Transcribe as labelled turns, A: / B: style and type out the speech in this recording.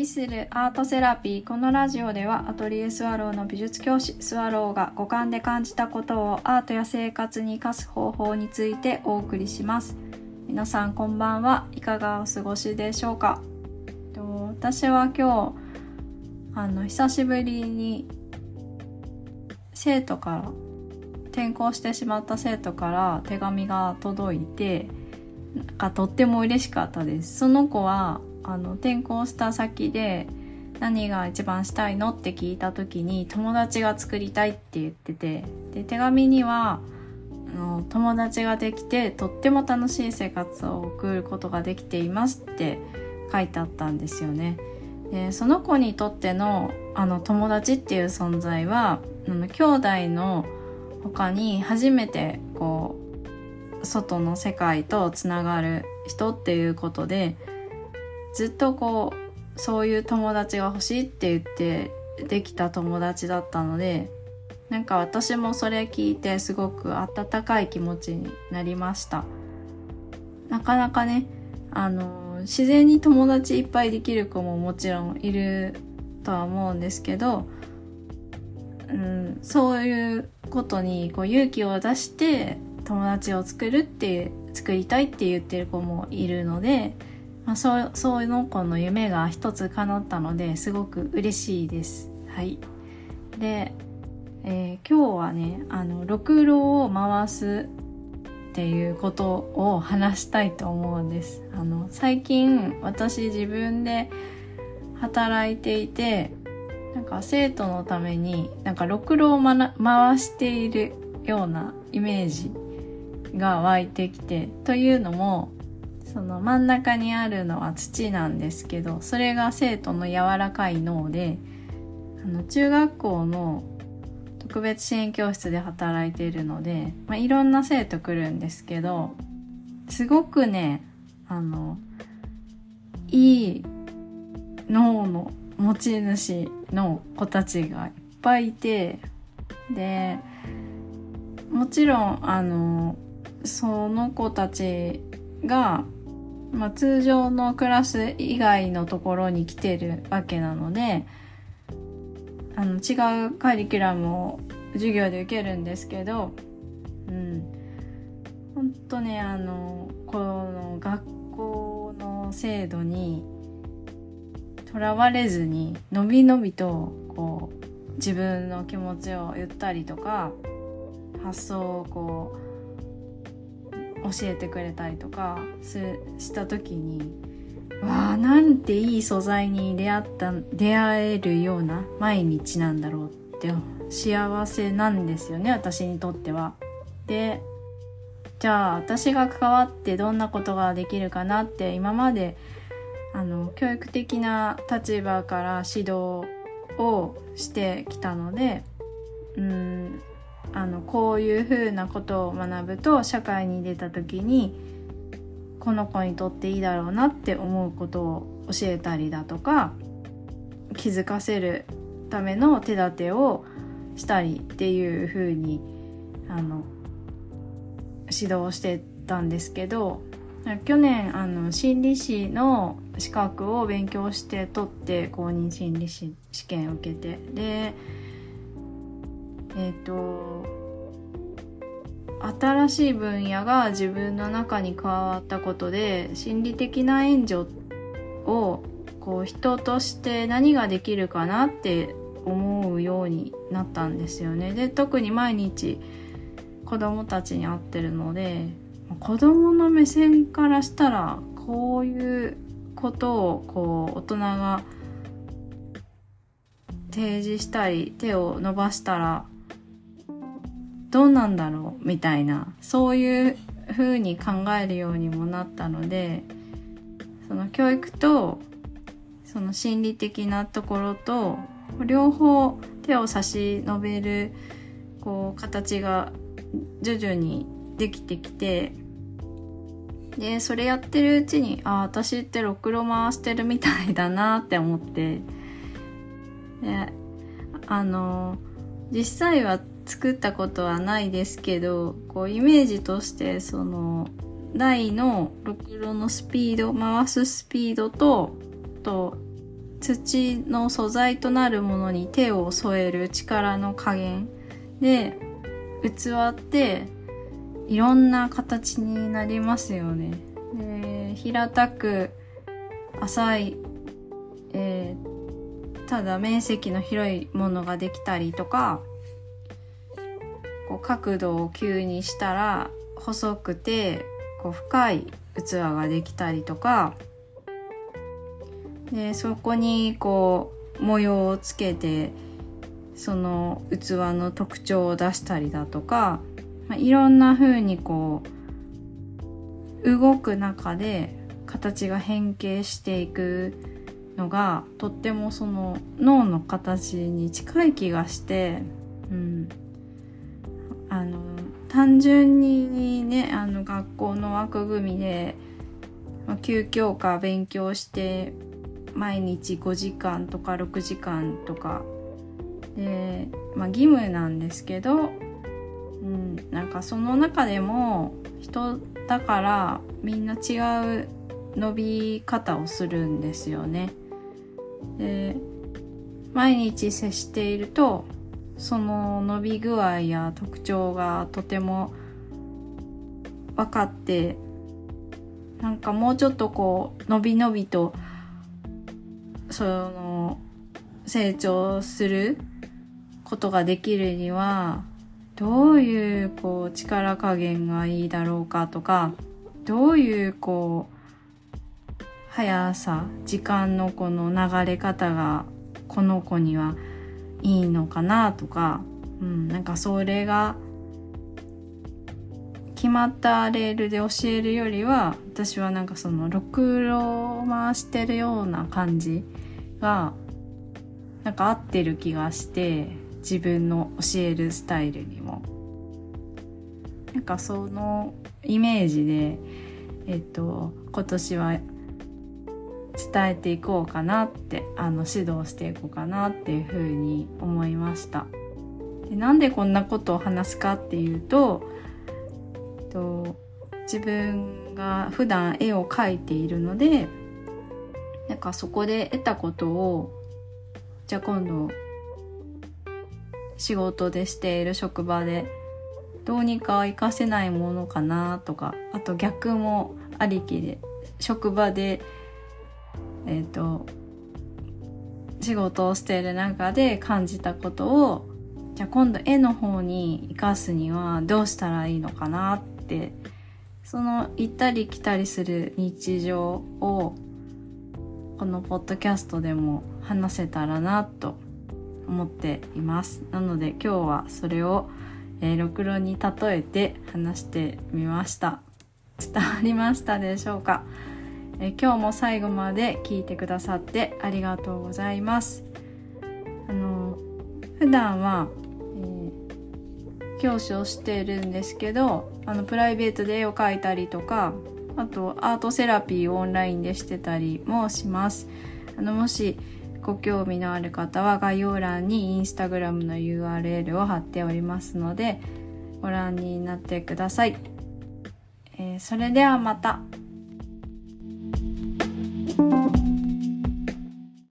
A: 旅するアートセラピー。このラジオではアトリエスワローの美術教師スワローが五感で感じたことをアートや生活に生かす方法についてお送りします。皆さんこんばんは。いかがお過ごしでしょうか？私は今日あの久しぶりに生徒から転校してしまった生徒から手紙が届いてなんかとっても嬉しかったですその子はあの転校した先で何が一番したいのって聞いた時に友達が作りたいって言っててで手紙にはあの友達ができてとっても楽しい生活を送ることができていますって書いてあったんですよね。でその子にとってのあの友達っていう存在はあの兄弟の他に初めてこう外の世界とつながる人っていうことでずっとこうそういう友達が欲しいって言ってできた友達だったのでなんか私もそれ聞いてすごく温かい気持ちになりました。なかなかねあの自然に友達いっぱいできる子ももちろんいるとは思うんですけど、うん、そういうことにこう勇気を出して友達を作るって作りたいって言ってる子もいるので、まあ、そうそうの子の夢が一つ叶ったのですごく嬉しいです。はい、で、えー、今日はねあのろくろを回すっていうことを話したいと思うんです。あの最近私自分で働いていてなんか生徒のためになんかろくろを、ま、回しているようなイメージが湧いてきてというのもその真ん中にあるのは土なんですけどそれが生徒の柔らかい脳であの中学校の特別支援教室で働いているので、まあ、いろんな生徒来るんですけどすごくねあのいい脳の持ち主の子たちがいっぱいいてでもちろんあのその子たちがまあ、通常のクラス以外のところに来てるわけなのであの違うカリキュラムを授業で受けるんですけどうん。本当ねあのこの学校の制度にとらわれずにのびのびとこう自分の気持ちを言ったりとか発想をこう教えてくれたりとかした時にわあなんていい素材に出会った出会えるような毎日なんだろうって幸せなんですよね私にとっては。でじゃあ私が関わってどんなことができるかなって今まであの教育的な立場から指導をしてきたのでうんあのこういうふうなことを学ぶと社会に出た時にこの子にとっていいだろうなって思うことを教えたりだとか気づかせるための手立てをしたりっていうふうにあの指導してたんですけど去年あの心理師の資格を勉強して取って公認心理師試験を受けてでえっ、ー、と新しい分野が自分の中に加わったことで心理的な援助をこう人として何ができるかなって思うようになったんですよね。で特に毎日子供たちに会ってるので子供の目線からしたらこういうことをこう大人が提示したり手を伸ばしたらどうなんだろうみたいなそういう風に考えるようにもなったのでその教育とその心理的なところと両方手を差し伸べるこう形が徐々にできてきてでそれやってるうちにあ私ってろくろ回してるみたいだなって思って。であの実際は作ったことはないですけどこうイメージとしてその台のろくろのスピード回すスピードとと土の素材となるものに手を添える力の加減で器っていろんな形になりますよね。で平たく浅い、えー、ただ面積の広いものができたりとかこう角度を急にしたら細くてこう深い器ができたりとかでそこにこう模様をつけてその器の特徴を出したりだとか、まあ、いろんな風にこう動く中で形が変形していくのがとってもその脳の形に近い気がして、うん、単純にねあの学校の枠組みで、まあ、休教科勉強して毎日5時間とか6時間とかで、まあ、義務なんですけど、うん、なんかその中でも人だからみんな違う伸び方をするんですよね。で毎日接しているとその伸び具合や特徴がとても分かってなんかもうちょっとこう伸び伸びとその成長することができるにはどういうこう力加減がいいだろうかとかどういうこう速さ時間のこの流れ方がこの子にはいいのかなとか、うん、なんかそれが決まったレールで教えるよりは私はなんかそのろくろ回してるような感じがなんか合ってる気がして自分の教えるスタイルにも。なんかそのイメージでえっと今年は伝えていこうかなってあの指導していこうかなっていうふうに思いました。でなんでこんなことを話すかっていうと、えっと、自分が普段絵を描いているのでなんかそこで得たことをじゃあ今度仕事でしている職場でどうにか活かせないものかなとかあと逆もありきで職場でえっ、ー、と仕事をしている中で感じたことをじゃあ今度絵の方に生かすにはどうしたらいいのかなってその行ったり来たりする日常をこのポッドキャストでも話せたらなと思っています。なので今日はそれを、えー、ろくろに例えて話してみました。伝わりましたでしょうか、え、今日も最後まで聞いてくださってありがとうございます。あの普段は、えー、教師をしてるんですけどあのプライベートで絵を描いたりとかあとアートセラピーをオンラインでしてたりもします。あのもしご興味のある方は概要欄にインスタグラムの URL を貼っておりますのでご覧になってください、えー、それではまた。